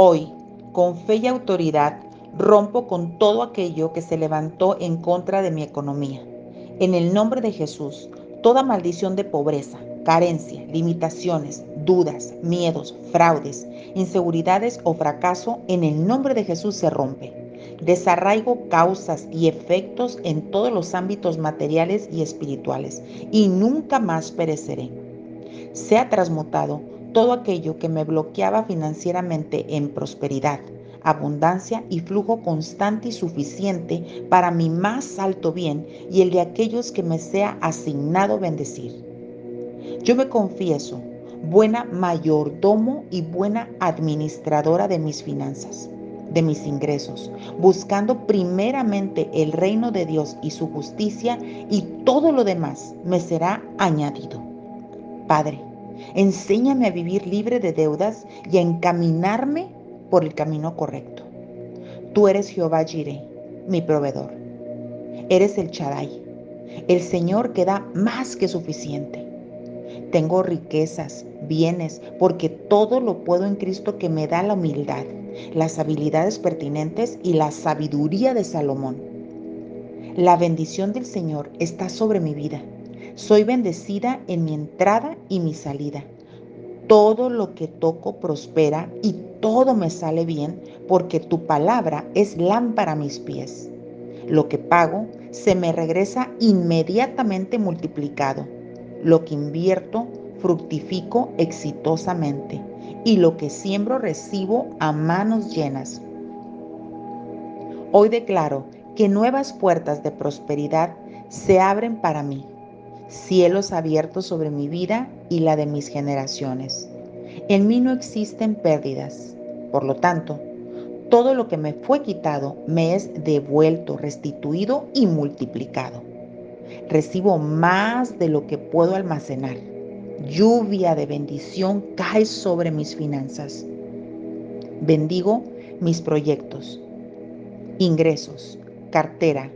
Hoy, con fe y autoridad, rompo con todo aquello que se levantó en contra de mi economía. En el nombre de Jesús, toda maldición de pobreza, carencia, limitaciones, dudas, miedos, fraudes, inseguridades o fracaso, en el nombre de Jesús se rompe. Desarraigo causas y efectos en todos los ámbitos materiales y espirituales y nunca más pereceré. Sea transmutado todo aquello que me bloqueaba financieramente en prosperidad, abundancia y flujo constante y suficiente para mi más alto bien y el de aquellos que me sea asignado bendecir. Yo me confieso buena mayordomo y buena administradora de mis finanzas, de mis ingresos, buscando primeramente el reino de Dios y su justicia y todo lo demás me será añadido. Padre, enséñame a vivir libre de deudas y a encaminarme por el camino correcto. Tú eres Jehová Jireh, mi proveedor. Eres el Chadai, el Señor que da más que suficiente. Tengo riquezas, bienes, porque todo lo puedo en Cristo que me da la humildad, las habilidades pertinentes y la sabiduría de Salomón. La bendición del Señor está sobre mi vida. Soy bendecida en mi entrada y mi salida. Todo lo que toco prospera y todo me sale bien porque tu palabra es lámpara a mis pies. Lo que pago se me regresa inmediatamente multiplicado. Lo que invierto fructifico exitosamente y lo que siembro recibo a manos llenas. Hoy declaro que nuevas puertas de prosperidad se abren para mí, cielos abiertos sobre mi vida y la de mis generaciones. En mí no existen pérdidas. Por lo tanto, todo lo que me fue quitado me es devuelto, restituido y multiplicado. Recibo más de lo que puedo almacenar. Lluvia de bendición cae sobre mis finanzas. Bendigo mis proyectos, ingresos, cartera,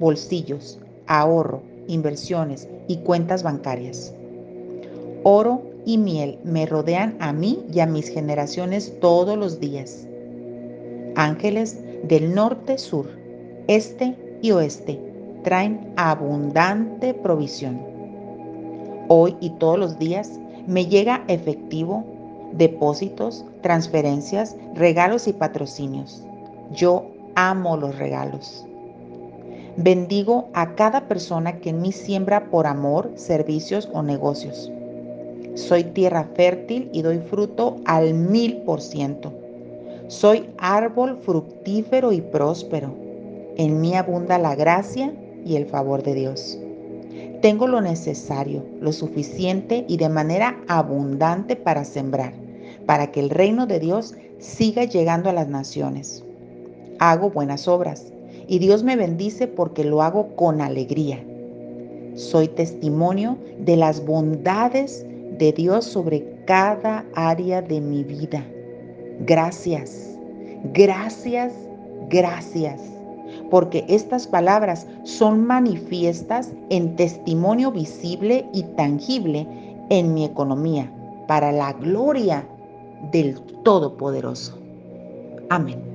bolsillos, ahorro, inversiones y cuentas bancarias. Oro y miel me rodean a mí y a mis generaciones todos los días. Ángeles del norte, sur, este y oeste traen abundante provisión. Hoy y todos los días me llega efectivo, depósitos, transferencias, regalos y patrocinios. Yo amo los regalos. Bendigo a cada persona que en mí siembra por amor, servicios o negocios. Soy tierra fértil y doy fruto al mil por ciento. Soy árbol fructífero y próspero. En mí abunda la gracia y el favor de Dios. Tengo lo necesario, lo suficiente y de manera abundante para sembrar, para que el reino de Dios siga llegando a las naciones. Hago buenas obras y Dios me bendice porque lo hago con alegría. Soy testimonio de las bondades de Dios sobre cada área de mi vida. Gracias, gracias, gracias, porque estas palabras son manifiestas en testimonio visible y tangible en mi economía, para la gloria del Todopoderoso. Amén.